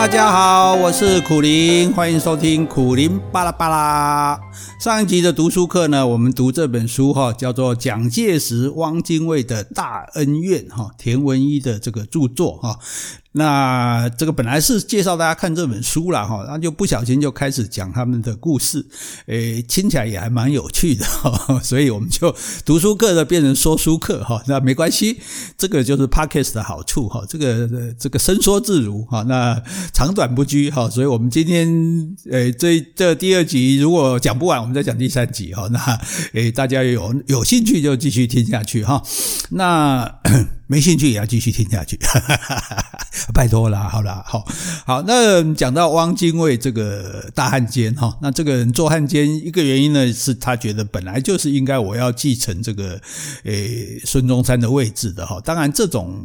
大家好，我是苦林，欢迎收听苦林巴拉巴拉。上一集的读书课呢，我们读这本书哈，叫做蒋介石、汪精卫的大恩怨哈，田文一的这个著作哈。那这个本来是介绍大家看这本书了哈，然后就不小心就开始讲他们的故事，诶，听起来也还蛮有趣的 哈，所以我们就读书课的变成说书课哈，那没关系，这个就是 Podcast 的好处哈，这个这个伸缩自如哈，那长短不拘哈，所以我们今天诶这这第二集如果讲不完，我们再讲第三集哈，那诶大家有有兴趣就继续听下去哈，那。没兴趣也要继续听下去，拜托了，好了，好，好，那讲到汪精卫这个大汉奸哈，那这个人做汉奸一个原因呢，是他觉得本来就是应该我要继承这个诶孙中山的位置的哈，当然这种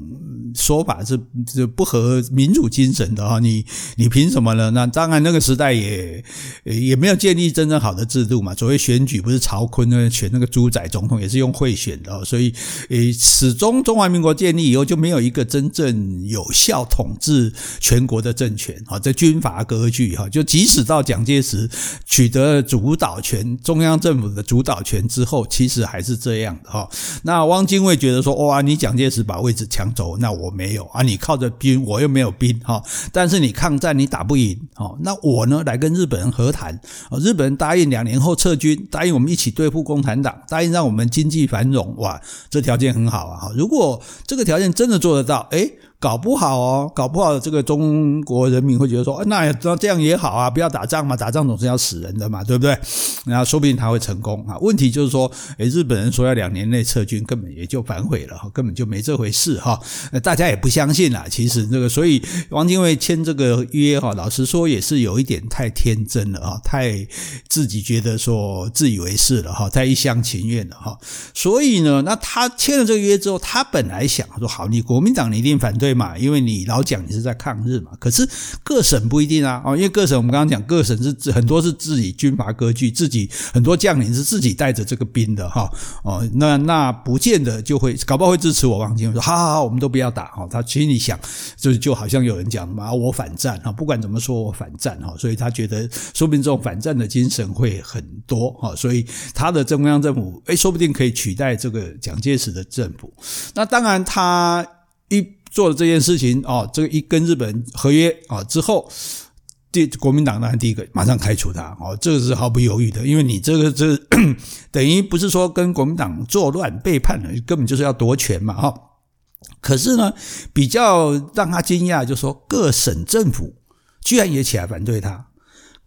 说法是是不合民主精神的哈，你你凭什么呢？那当然那个时代也也没有建立真正好的制度嘛，所谓选举不是曹锟呢选那个朱载总统也是用贿选的，所以诶始终中中华民国。建立以后就没有一个真正有效统治全国的政权啊，这军阀割据哈，就即使到蒋介石取得主导权，中央政府的主导权之后，其实还是这样的哈。那汪精卫觉得说，哇，你蒋介石把位置抢走，那我没有啊，你靠着兵，我又没有兵哈，但是你抗战你打不赢，那我呢来跟日本人和谈，日本人答应两年后撤军，答应我们一起对付共产党，答应让我们经济繁荣，哇，这条件很好啊，如果这个条件真的做得到，哎搞不好哦，搞不好这个中国人民会觉得说，那那这样也好啊，不要打仗嘛，打仗总是要死人的嘛，对不对？然后说不定他会成功啊。问题就是说，诶日本人说要两年内撤军，根本也就反悔了，根本就没这回事哈。大家也不相信啦。其实这个，所以汪精卫签这个约哈，老实说也是有一点太天真了啊，太自己觉得说自以为是了哈，太一厢情愿了哈。所以呢，那他签了这个约之后，他本来想说，好，你国民党你一定反对。对嘛，因为你老讲你是在抗日嘛，可是各省不一定啊，哦，因为各省我们刚刚讲，各省是很多是自己军阀割据，自己很多将领是自己带着这个兵的哈，哦，那那不见得就会，搞不好会支持我汪精卫说，好好好，我们都不要打哈，他心里想，就就好像有人讲嘛，我反战哈，不管怎么说我反战哈，所以他觉得说不定这种反战的精神会很多哈，所以他的中央政府诶，说不定可以取代这个蒋介石的政府，那当然他一。做了这件事情哦，这个一跟日本合约啊之后，第国民党当然第一个马上开除他哦，这个是毫不犹豫的，因为你这个这 等于不是说跟国民党作乱背叛了，根本就是要夺权嘛哈。可是呢，比较让他惊讶，就是说各省政府居然也起来反对他，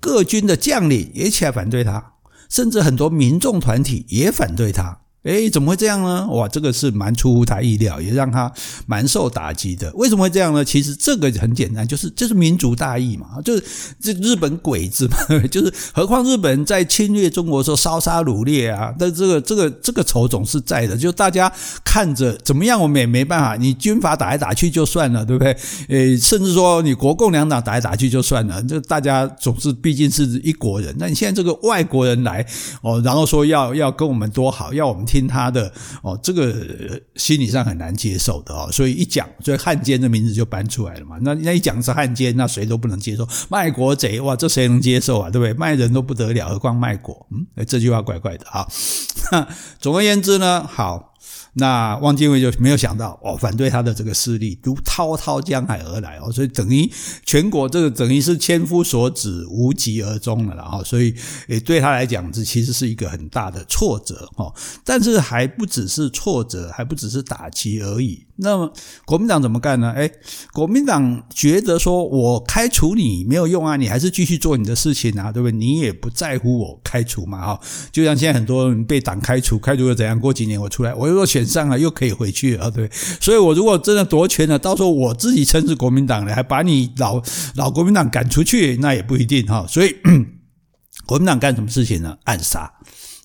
各军的将领也起来反对他，甚至很多民众团体也反对他。诶，怎么会这样呢？哇，这个是蛮出乎他意料，也让他蛮受打击的。为什么会这样呢？其实这个很简单，就是就是民族大义嘛，就是这日本鬼子嘛，就是何况日本在侵略中国的时候烧杀掳掠啊，但这个这个这个仇总是在的。就大家看着怎么样，我们也没办法。你军阀打来打去就算了，对不对？诶，甚至说你国共两党打来打去就算了，这大家总是毕竟是一国人。那你现在这个外国人来哦，然后说要要跟我们多好，要我们。听听他的哦，这个心理上很难接受的哦，所以一讲，所以汉奸的名字就搬出来了嘛。那那一讲是汉奸，那谁都不能接受。卖国贼，哇，这谁能接受啊？对不对？卖人都不得了，何况卖国？嗯，这句话怪怪的啊。总而言之呢，好。那汪精卫就没有想到哦，反对他的这个势力如滔滔江海而来哦，所以等于全国这个等于是千夫所指，无疾而终了哈，所以诶对他来讲，这其实是一个很大的挫折哈。但是还不只是挫折，还不只是打击而已。那么国民党怎么干呢？诶国民党觉得说我开除你没有用啊，你还是继续做你的事情啊，对不对？你也不在乎我开除嘛哈。就像现在很多人被党开除，开除又怎样？过几年我出来，我又选上了，又可以回去啊，对。所以我如果真的夺权了，到时候我自己称是国民党的，还把你老老国民党赶出去，那也不一定哈。所以 国民党干什么事情呢？暗杀。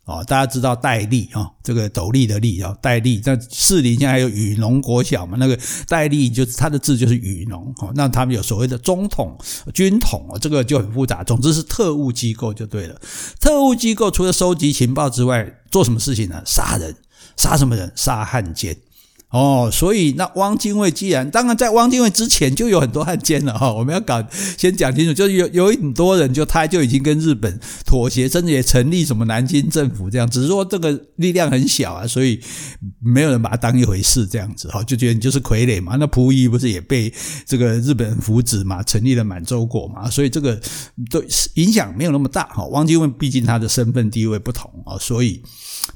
哦，大家知道戴笠啊，这个斗笠的笠啊，戴笠。那市里现在还有雨农国小嘛？那个戴笠就是他的字就是雨农。哦，那他们有所谓的中统、军统，这个就很复杂。总之是特务机构就对了。特务机构除了收集情报之外，做什么事情呢？杀人，杀什么人？杀汉奸。哦，所以那汪精卫既然，当然在汪精卫之前就有很多汉奸了哈，我们要搞先讲清楚，就是有有很多人就他就已经跟日本妥协，甚至也成立什么南京政府这样，只是说这个力量很小啊，所以没有人把他当一回事这样子哈，就觉得你就是傀儡嘛。那溥仪不是也被这个日本人扶植嘛，成立了满洲国嘛，所以这个对影响没有那么大哈。汪精卫毕竟他的身份地位不同啊，所以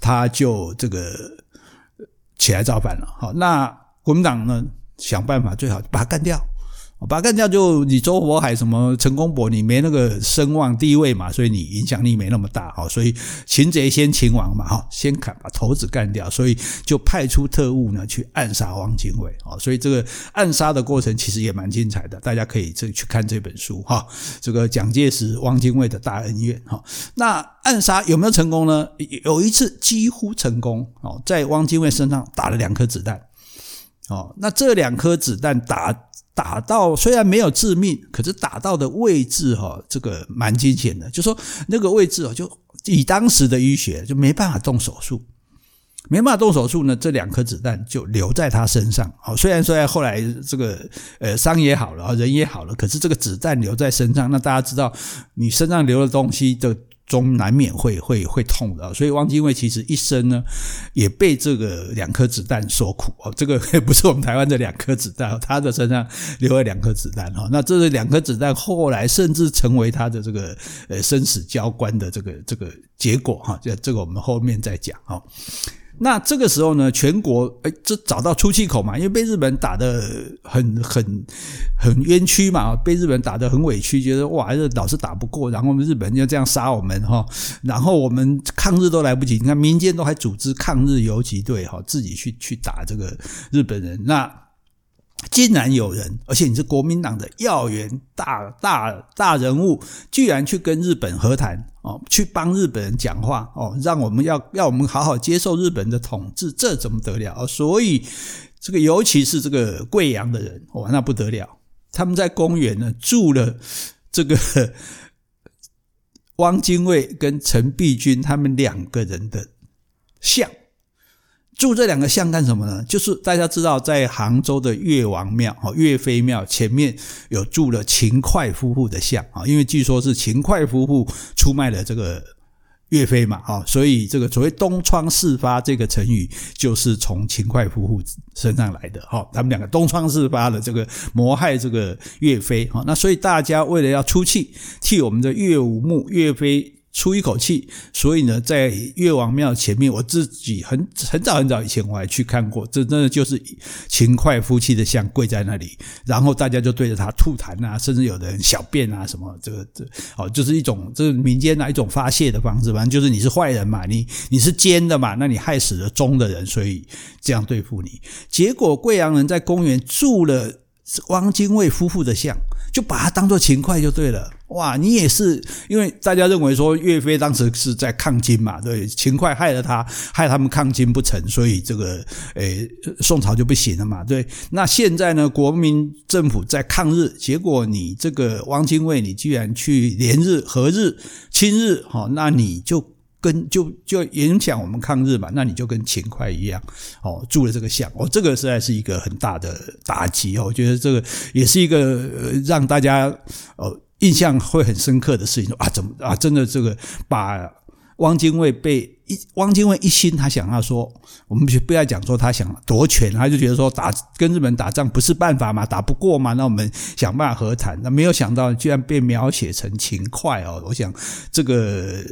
他就这个。起来造反了，好，那国民党呢，想办法最好把他干掉，把他干掉就你周佛海什么陈公博，你没那个声望地位嘛，所以你影响力没那么大，好，所以擒贼先擒王嘛，哈，先砍把头子干掉，所以就派出特务呢去暗杀汪精卫，啊，所以这个暗杀的过程其实也蛮精彩的，大家可以这去看这本书哈，这个蒋介石汪精卫的大恩怨，哈，那。暗杀有没有成功呢？有一次几乎成功哦，在汪精卫身上打了两颗子弹哦。那这两颗子弹打打到虽然没有致命，可是打到的位置哈，这个蛮惊险的。就说那个位置哦，就以当时的医学就没办法动手术，没办法动手术呢，这两颗子弹就留在他身上哦。虽然说后来这个呃伤也好了，人也好了，可是这个子弹留在身上，那大家知道你身上留的东西的。中难免会会会痛的，所以汪精卫其实一生呢也被这个两颗子弹所苦哦。这个不是我们台湾的两颗子弹，他的身上留了两颗子弹哈。那这两颗子弹后来甚至成为他的这个呃生死交关的这个这个结果哈。这这个我们后面再讲哈。那这个时候呢，全国哎这找到出气口嘛，因为被日本打得很很很冤屈嘛，被日本打得很委屈，觉得哇，这老是打不过，然后日本就这样杀我们哈，然后我们抗日都来不及，你看民间都还组织抗日游击队哈，自己去去打这个日本人那。竟然有人，而且你是国民党的要员、大大大人物，居然去跟日本和谈哦，去帮日本人讲话哦，让我们要要我们好好接受日本的统治，这怎么得了？所以这个尤其是这个贵阳的人，哇，那不得了！他们在公园呢住了这个汪精卫跟陈璧君他们两个人的像。住这两个像干什么呢？就是大家知道，在杭州的岳王庙、哦岳飞庙前面有住了秦桧夫妇的像啊，因为据说是秦桧夫妇出卖了这个岳飞嘛，哈，所以这个所谓东窗事发这个成语就是从秦桧夫妇身上来的，哈，他们两个东窗事发的这个谋害这个岳飞，哈，那所以大家为了要出气，替我们的岳武穆岳飞。出一口气，所以呢，在岳王庙前面，我自己很很早很早以前我还去看过，这真的就是秦桧夫妻的像跪在那里，然后大家就对着他吐痰啊，甚至有的人小便啊什么，这个这哦，就是一种这是民间哪一种发泄的方式，反正就是你是坏人嘛，你你是奸的嘛，那你害死了忠的人，所以这样对付你。结果贵阳人在公园住了汪精卫夫妇的像，就把他当作秦桧就对了。哇，你也是，因为大家认为说岳飞当时是在抗金嘛，对，秦桧害了他，害他们抗金不成，所以这个诶宋朝就不行了嘛，对。那现在呢，国民政府在抗日，结果你这个汪精卫，你居然去联日、合日、亲日，好，那你就跟就就影响我们抗日嘛，那你就跟秦桧一样，哦，住了这个像，哦，这个实在是一个很大的打击哦，我觉得这个也是一个让大家哦。印象会很深刻的事情，啊，怎么啊？真的这个把汪精卫被一汪精卫一心，他想要说，我们不要讲说他想夺权，他就觉得说打跟日本打仗不是办法嘛，打不过嘛，那我们想办法和谈。那没有想到居然被描写成秦桧哦！我想这个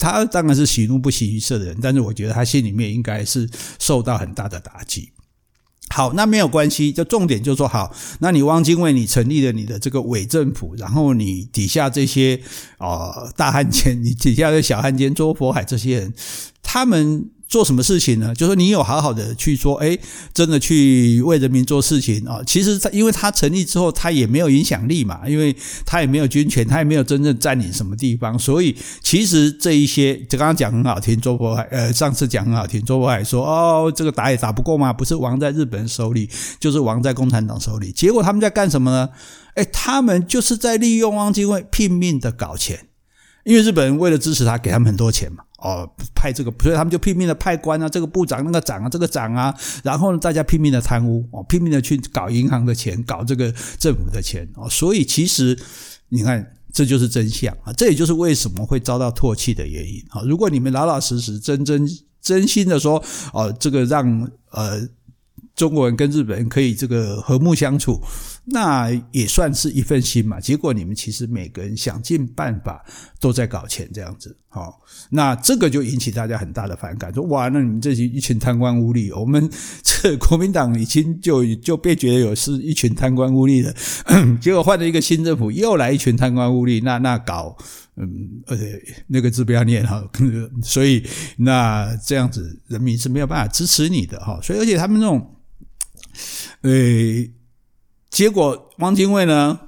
他当然是喜怒不形于色的人，但是我觉得他心里面应该是受到很大的打击。好，那没有关系，就重点就说好，那你汪精卫，你成立了你的这个伪政府，然后你底下这些啊、大汉奸，你底下的小汉奸周佛海这些人，他们。做什么事情呢？就是你有好好的去说，诶，真的去为人民做事情啊。其实他因为他成立之后，他也没有影响力嘛，因为他也没有军权，他也没有真正占领什么地方。所以其实这一些，就刚刚讲很好听，周佛海，呃，上次讲很好听，周佛海说，哦，这个打也打不过嘛，不是亡在日本人手里，就是亡在共产党手里。结果他们在干什么呢？诶，他们就是在利用汪精卫拼命的搞钱。因为日本人为了支持他，给他们很多钱嘛，哦，派这个，所以他们就拼命的派官啊，这个部长、那个长啊、这个长啊，然后呢，大家拼命的贪污哦，拼命的去搞银行的钱，搞这个政府的钱哦，所以其实你看，这就是真相啊，这也就是为什么会遭到唾弃的原因啊。如果你们老老实实、真真真心的说，哦，这个让呃。中国人跟日本人可以这个和睦相处，那也算是一份心嘛。结果你们其实每个人想尽办法都在搞钱，这样子，好，那这个就引起大家很大的反感，说哇，那你们这些一群贪官污吏，我们这国民党已经就就被觉得有是一群贪官污吏了，结果换了一个新政府，又来一群贪官污吏，那那搞，嗯，而且那个字不要念哈，所以那这样子人民是没有办法支持你的哈，所以而且他们那种。诶，结果汪精卫呢，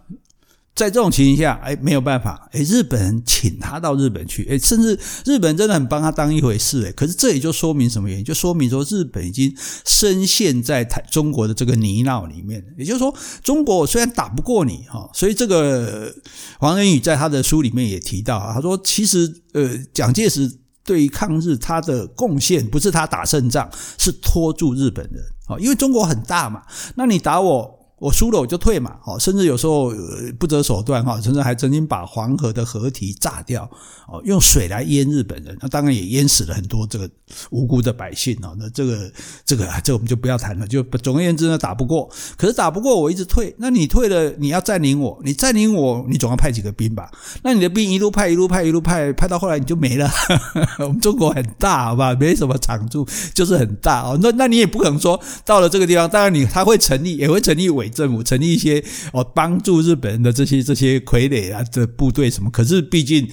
在这种情形下，哎，没有办法，哎，日本人请他到日本去，哎，甚至日本人真的很帮他当一回事，哎，可是这也就说明什么原因？就说明说日本已经深陷在台中国的这个泥淖里面。也就是说，中国虽然打不过你哈，所以这个黄仁宇在他的书里面也提到，他说其实呃，蒋介石。对于抗日，他的贡献不是他打胜仗，是拖住日本人。因为中国很大嘛，那你打我。我输了我就退嘛，哦，甚至有时候不择手段哈，甚至还曾经把黄河的河堤炸掉，哦，用水来淹日本人，那当然也淹死了很多这个无辜的百姓哦。那这个这个这我们就不要谈了。就总而言之呢，打不过，可是打不过我一直退，那你退了，你要占领我，你占领我，你总要派几个兵吧？那你的兵一路派一路派一路派，派到后来你就没了。我们中国很大，好吧，没什么长处，就是很大哦。那那你也不可能说到了这个地方，当然你他会成立，也会成立伪。政府成立一些哦，帮助日本人的这些这些傀儡啊的部队什么？可是毕竟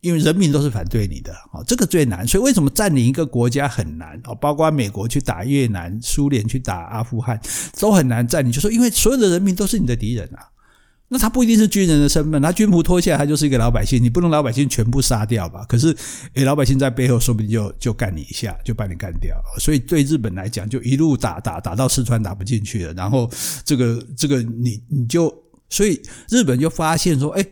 因为人民都是反对你的哦，这个最难。所以为什么占领一个国家很难哦？包括美国去打越南，苏联去打阿富汗都很难占领，就说因为所有的人民都是你的敌人啊。那他不一定是军人的身份，他军服脱下来，他就是一个老百姓。你不能老百姓全部杀掉吧？可是，诶，老百姓在背后说不定就就干你一下，就把你干掉。所以对日本来讲，就一路打打打到四川打不进去了，然后这个这个你你就，所以日本就发现说，哎。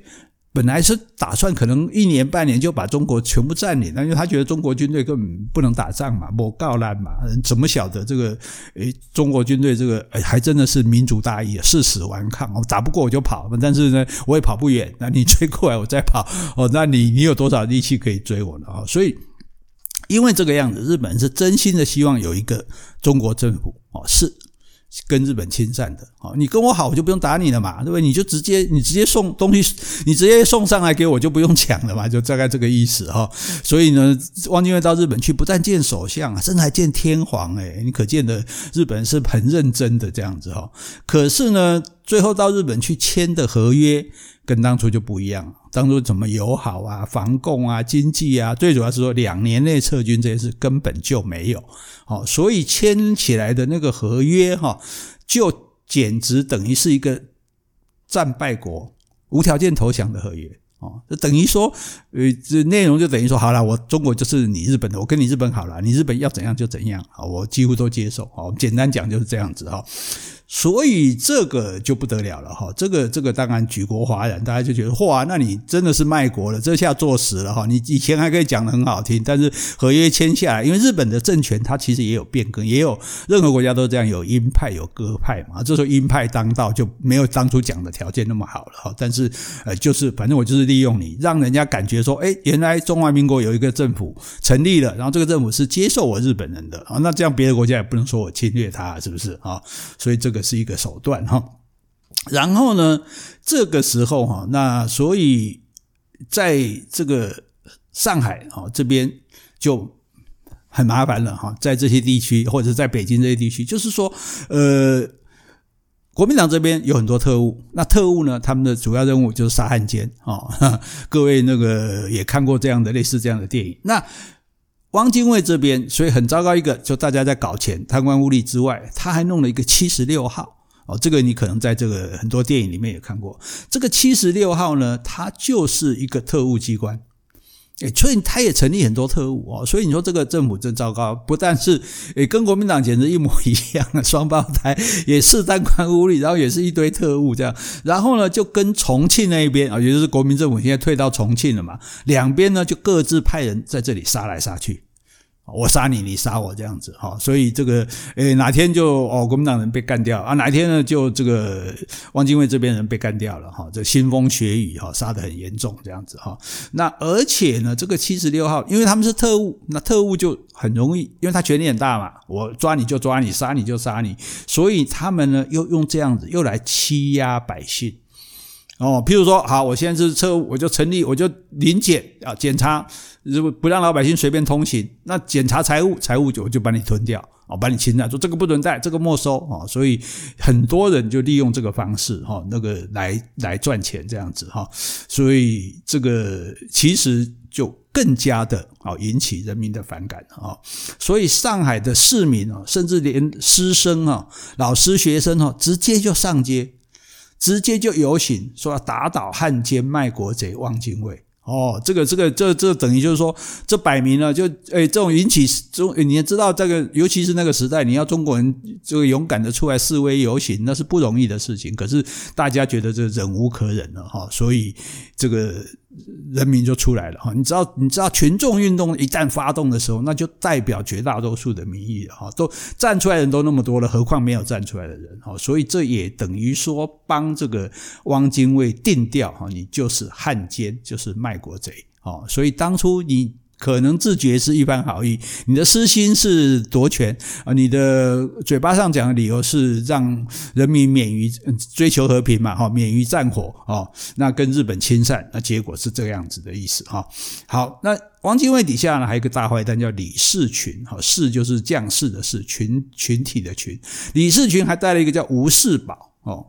本来是打算可能一年半年就把中国全部占领，那因为他觉得中国军队根本不能打仗嘛，没够烂嘛，怎么晓得这个？诶，中国军队这个诶还真的是民族大义，誓死顽抗，我打不过我就跑，但是呢，我也跑不远，那你追过来我再跑，哦，那你你有多少力气可以追我呢？啊，所以因为这个样子，日本是真心的希望有一个中国政府，哦，是。跟日本亲善的，好，你跟我好，我就不用打你了嘛，对不对？你就直接你直接送东西，你直接送上来给我，就不用抢了嘛，就大概这个意思哈。所以呢，汪精卫到日本去，不但见首相，甚至还见天皇，诶，你可见的日本是很认真的这样子哈。可是呢，最后到日本去签的合约跟当初就不一样，当初怎么友好啊、防共啊、经济啊，最主要是说两年内撤军这些事根本就没有。好，所以签起来的那个合约哈，就简直等于是一个战败国无条件投降的合约哦，就等于说，呃，这内容就等于说，好了，我中国就是你日本的，我跟你日本好了，你日本要怎样就怎样，好，我几乎都接受。好，简单讲就是这样子哈。所以这个就不得了了哈，这个这个当然举国哗然，大家就觉得哇，那你真的是卖国了，这下坐实了哈。你以前还可以讲得很好听，但是合约签下来，因为日本的政权它其实也有变更，也有任何国家都这样，有鹰派有鸽派嘛。这时候鹰派当道就没有当初讲的条件那么好了哈。但是呃，就是反正我就是利用你，让人家感觉说，哎，原来中华民国有一个政府成立了，然后这个政府是接受我日本人的啊，那这样别的国家也不能说我侵略他，是不是啊？所以这个。是一个手段哈，然后呢，这个时候哈，那所以在这个上海哈这边就很麻烦了哈，在这些地区或者在北京这些地区，就是说，呃，国民党这边有很多特务，那特务呢，他们的主要任务就是杀汉奸啊。各位那个也看过这样的类似这样的电影，那。汪精卫这边，所以很糟糕一个，就大家在搞钱、贪官污吏之外，他还弄了一个七十六号哦，这个你可能在这个很多电影里面也看过。这个七十六号呢，它就是一个特务机关，所以他也成立很多特务哦，所以你说这个政府真糟糕，不但是诶跟国民党简直一模一样，双胞胎也是贪官污吏，然后也是一堆特务这样，然后呢就跟重庆那一边啊，也就是国民政府现在退到重庆了嘛，两边呢就各自派人在这里杀来杀去。我杀你，你杀我，这样子哈，所以这个诶，哪天就哦，国民党人被干掉啊？哪天呢，就这个汪精卫这边人被干掉了哈？这腥风血雨哈，杀得很严重，这样子哈。那而且呢，这个七十六号，因为他们是特务，那特务就很容易，因为他权力很大嘛，我抓你就抓你，杀你就杀你，所以他们呢又用这样子又来欺压百姓。哦，譬如说，好，我现在是车务，我就成立，我就临检啊，检查，如果不让老百姓随便通行，那检查财务，财务就我就把你吞掉，哦，把你侵占，说这个不准带，这个没收，哦，所以很多人就利用这个方式，哈，那个来来赚钱这样子，哈，所以这个其实就更加的啊引起人民的反感，哦，所以上海的市民啊，甚至连师生啊、老师、学生哦，直接就上街。直接就游行，说要打倒汉奸卖国贼汪精卫。哦，这个这个这这等于就是说，这摆明了就诶这种引起中，你也知道这个，尤其是那个时代，你要中国人这个勇敢的出来示威游行，那是不容易的事情。可是大家觉得这忍无可忍了哈，所以这个。人民就出来了哈，你知道，你知道群众运动一旦发动的时候，那就代表绝大多数的民意哈，都站出来的人都那么多了，何况没有站出来的人哈，所以这也等于说帮这个汪精卫定调哈，你就是汉奸，就是卖国贼哦，所以当初你。可能自觉是一番好意，你的私心是夺权啊，你的嘴巴上讲的理由是让人民免于追求和平嘛，哈，免于战火啊，那跟日本亲善，那结果是这个样子的意思哈。好，那汪精卫底下呢还有一个大坏蛋叫李士群，哈，士就是将士的士，群群体的群，李士群还带了一个叫吴士宝，哦，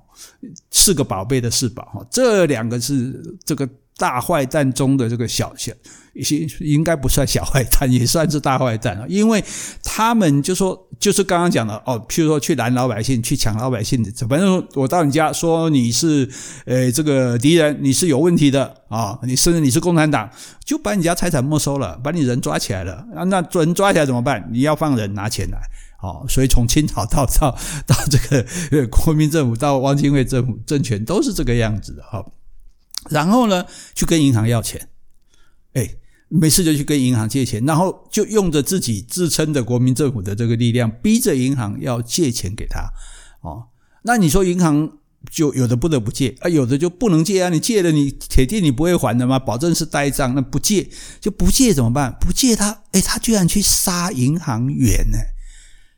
四个宝贝的士宝，哈，这两个是这个。大坏蛋中的这个小小，一些应该不算小坏蛋，也算是大坏蛋啊，因为他们就说，就是刚刚讲的哦，譬如说去拦老百姓，去抢老百姓的，反正我到你家说你是呃这个敌人，你是有问题的啊，你甚至你是共产党，就把你家财产没收了，把你人抓起来了啊，那人抓起来怎么办？你要放人拿钱来，哦，所以从清朝到到到这个国民政府到汪精卫政府政权都是这个样子的哈。然后呢，去跟银行要钱，哎，没事就去跟银行借钱，然后就用着自己自称的国民政府的这个力量，逼着银行要借钱给他，哦，那你说银行就有的不得不借啊，有的就不能借啊，你借了你铁定你不会还的嘛，保证是呆账，那不借就不借怎么办？不借他，哎，他居然去杀银行员呢，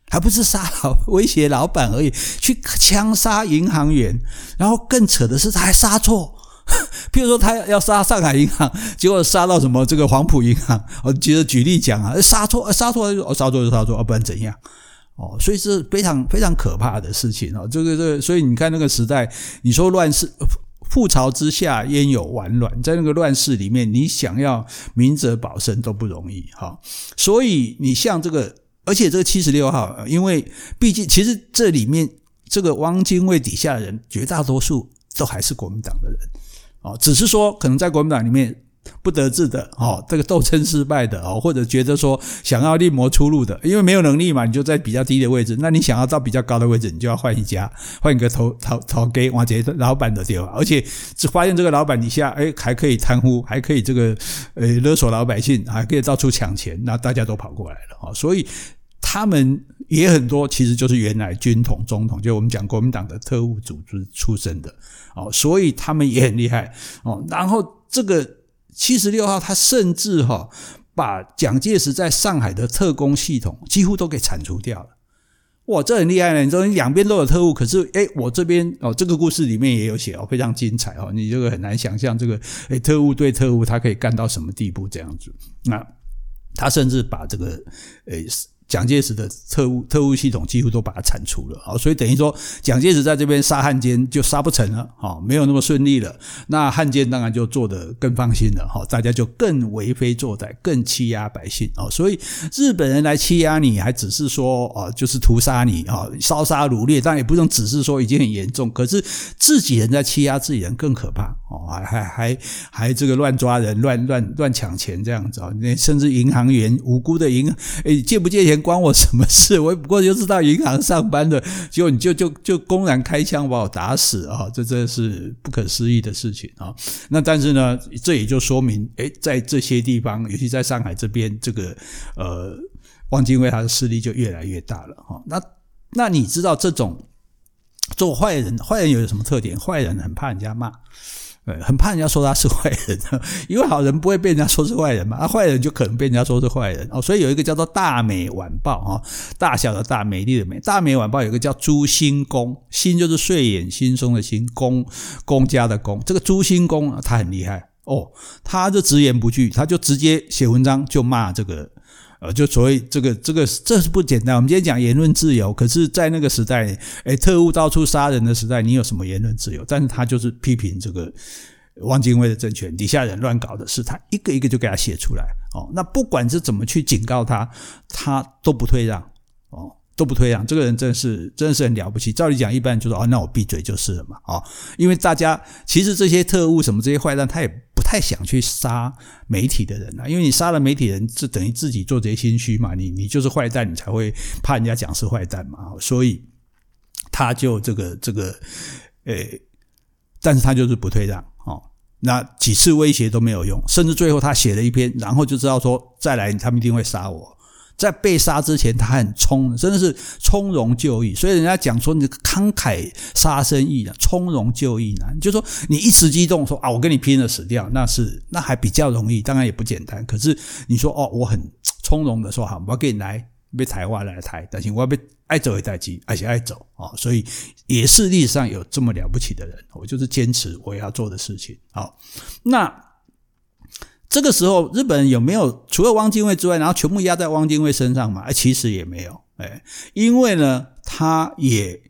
还不是杀老威胁老板而已，去枪杀银行员，然后更扯的是他还杀错。譬如说，他要杀上海银行，结果杀到什么这个黄埔银行，我觉得举例讲啊，杀错，杀错就杀错就杀错，不然怎样？哦，所以是非常非常可怕的事情哦。这个这个，所以你看那个时代，你说乱世，覆巢之下焉有完卵？在那个乱世里面，你想要明哲保身都不容易哈。所以你像这个，而且这个七十六号，因为毕竟其实这里面这个汪精卫底下的人，绝大多数都还是国民党的人。哦，只是说可能在国民党里面不得志的，哦，这个斗争失败的，哦，或者觉得说想要另谋出路的，因为没有能力嘛，你就在比较低的位置，那你想要到比较高的位置，你就要换一家，换一个头头头给往这老板的地方，而且只发现这个老板底下，哎，还可以贪污，还可以这个呃勒索老百姓，还可以到处抢钱，那大家都跑过来了，哦，所以他们也很多，其实就是原来军统、中统，就我们讲国民党的特务组织出身的。哦，所以他们也很厉害哦。然后这个七十六号，他甚至哈把蒋介石在上海的特工系统几乎都给铲除掉了。哇，这很厉害呢！你说两边都有特务，可是诶，我这边哦，这个故事里面也有写哦，非常精彩哦。你这个很难想象，这个诶，特务对特务，他可以干到什么地步这样子？那他甚至把这个诶蒋介石的特务特务系统几乎都把它铲除了啊，所以等于说蒋介石在这边杀汉奸就杀不成了啊，没有那么顺利了。那汉奸当然就做得更放心了哈，大家就更为非作歹，更欺压百姓啊。所以日本人来欺压你，还只是说啊，就是屠杀你啊，烧杀掳掠，但也不用只是说已经很严重。可是自己人在欺压自己人更可怕哦，还还还还这个乱抓人、乱乱乱抢钱这样子啊，那甚至银行员无辜的银诶借不借钱？关我什么事？我也不过就是到银行上班的，结果你就就就公然开枪把我打死啊！这真是不可思议的事情啊！那但是呢，这也就说明，诶，在这些地方，尤其在上海这边，这个呃，汪精卫他的势力就越来越大了哈。那那你知道这种做坏人，坏人有什么特点？坏人很怕人家骂。呃，很怕人家说他是坏人，因为好人不会被人家说是坏人嘛，啊，坏人就可能被人家说是坏人哦，所以有一个叫做《大美晚报》哈，大小的大，美丽的美，《大美晚报》有一个叫朱兴公，兴就是睡眼惺忪的兴，公公家的公，这个朱兴公他很厉害哦，他就直言不惧，他就直接写文章就骂这个。呃，就所谓这个这个这是不简单。我们今天讲言论自由，可是，在那个时代，哎，特务到处杀人的时代，你有什么言论自由？但是他就是批评这个汪精卫的政权底下人乱搞的事，他一个一个就给他写出来。哦，那不管是怎么去警告他，他都不退让。都不退让，这个人真是真是很了不起。照理讲，一般人就说：“哦，那我闭嘴就是了嘛。”哦，因为大家其实这些特务什么这些坏蛋，他也不太想去杀媒体的人啊，因为你杀了媒体人，就等于自己做贼心虚嘛。你你就是坏蛋，你才会怕人家讲是坏蛋嘛。所以他就这个这个，诶，但是他就是不退让哦。那几次威胁都没有用，甚至最后他写了一篇，然后就知道说再来他们一定会杀我。在被杀之前，他很从，真的是从容就义。所以人家讲说，你慷慨杀生易啊，从容就义难。就说你一时激动说啊，我跟你拼了死掉，那是那还比较容易，当然也不简单。可是你说哦，我很从容的说好，我要跟你来，被台湾来台，但是我要被爱走一代机，而且爱走啊，所以也是历史上有这么了不起的人，我就是坚持我要做的事情。好，那。这个时候，日本有没有除了汪精卫之外，然后全部压在汪精卫身上嘛？哎，其实也没有，哎，因为呢，他也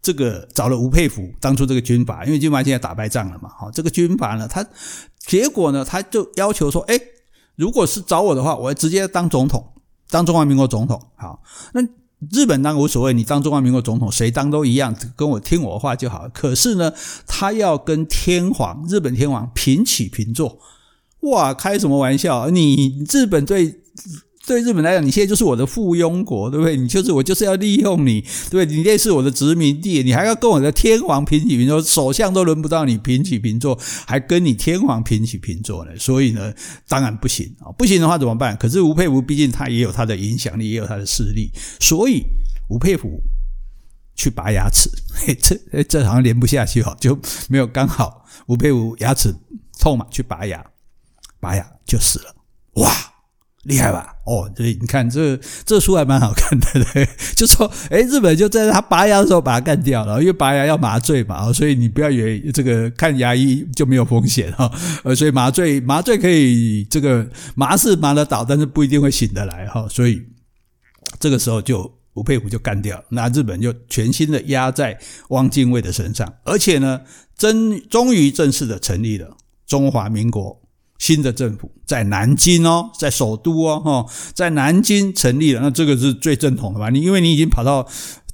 这个找了吴佩孚当初这个军阀，因为军阀现在打败仗了嘛，好，这个军阀呢，他结果呢，他就要求说，哎，如果是找我的话，我直接当总统，当中华民国总统，好，那日本当然无所谓，你当中华民国总统，谁当都一样，跟我听我的话就好。可是呢，他要跟天皇，日本天皇平起平坐。哇，开什么玩笑？你日本对对日本来讲，你现在就是我的附庸国，对不对？你就是我就是要利用你，对不对？你那是我的殖民地，你还要跟我的天皇平起平坐，首相都轮不到你平起平坐，还跟你天皇平起平坐呢？所以呢，当然不行啊！不行的话怎么办？可是吴佩孚毕竟他也有他的影响力，也有他的势力，所以吴佩孚去拔牙齿，嘿，这这好像连不下去哈，就没有刚好吴佩孚牙齿痛嘛，去拔牙。拔牙就死了，哇，厉害吧？哦，所以你看这这书还蛮好看的，对，就说，诶，日本就在他拔牙的时候把他干掉了，因为拔牙要麻醉嘛，所以你不要以为这个看牙医就没有风险哈，呃，所以麻醉麻醉可以这个麻是麻得倒，但是不一定会醒得来哈，所以这个时候就吴佩孚就干掉，那日本就全新的压在汪精卫的身上，而且呢，真终于正式的成立了中华民国。新的政府在南京哦，在首都哦，哈，在南京成立了，那这个是最正统的吧？你因为你已经跑到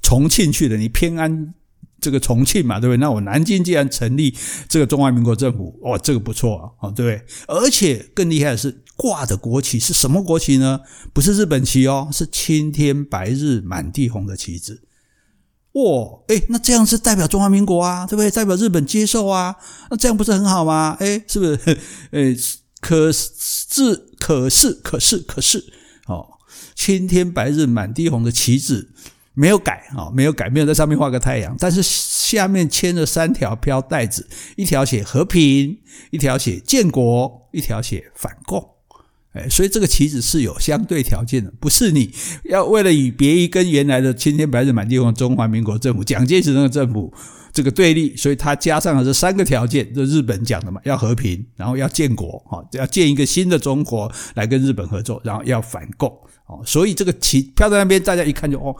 重庆去了，你偏安这个重庆嘛，对不对？那我南京既然成立这个中华民国政府，哇，这个不错啊，对不对？而且更厉害的是挂的国旗是什么国旗呢？不是日本旗哦，是青天白日满地红的旗帜。哇，诶，那这样是代表中华民国啊，对不对？代表日本接受啊，那这样不是很好吗？诶，是不是？诶。可是，可是，可是，可是，哦，青天白日满地红的旗帜没有改啊，没有改，没有在上面画个太阳，但是下面牵着三条飘带子，一条写和平，一条写建国，一条写反共。哎，所以这个棋子是有相对条件的，不是你要为了与别于跟原来的青天白日满地红中华民国政府蒋介石那个政府这个对立，所以他加上了这三个条件，就日本讲的嘛，要和平，然后要建国，哈，要建一个新的中国来跟日本合作，然后要反共，哦，所以这个旗飘在那边，大家一看就哦，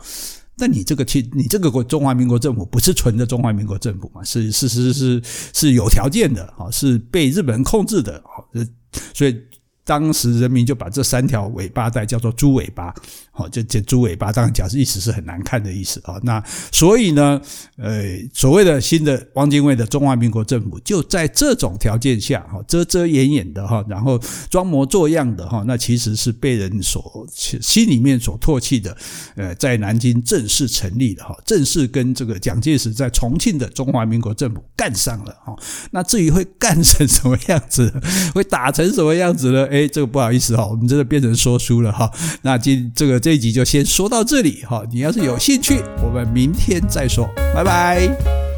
那你这个旗，你这个国中华民国政府不是纯的中华民国政府嘛？是是是是是有条件的，哈，是被日本人控制的，哈，所以。当时人民就把这三条尾巴带叫做猪尾巴，好，这这猪尾巴当然讲是意思是很难看的意思啊。那所以呢，呃，所谓的新的汪精卫的中华民国政府就在这种条件下，哈，遮遮掩掩的哈，然后装模作样的哈，那其实是被人所心里面所唾弃的，呃，在南京正式成立的哈，正式跟这个蒋介石在重庆的中华民国政府干上了哈。那至于会干成什么样子，会打成什么样子呢？哎，这个不好意思哈，我们真的变成说书了哈。那今这个这一集就先说到这里哈。你要是有兴趣，我们明天再说，拜拜。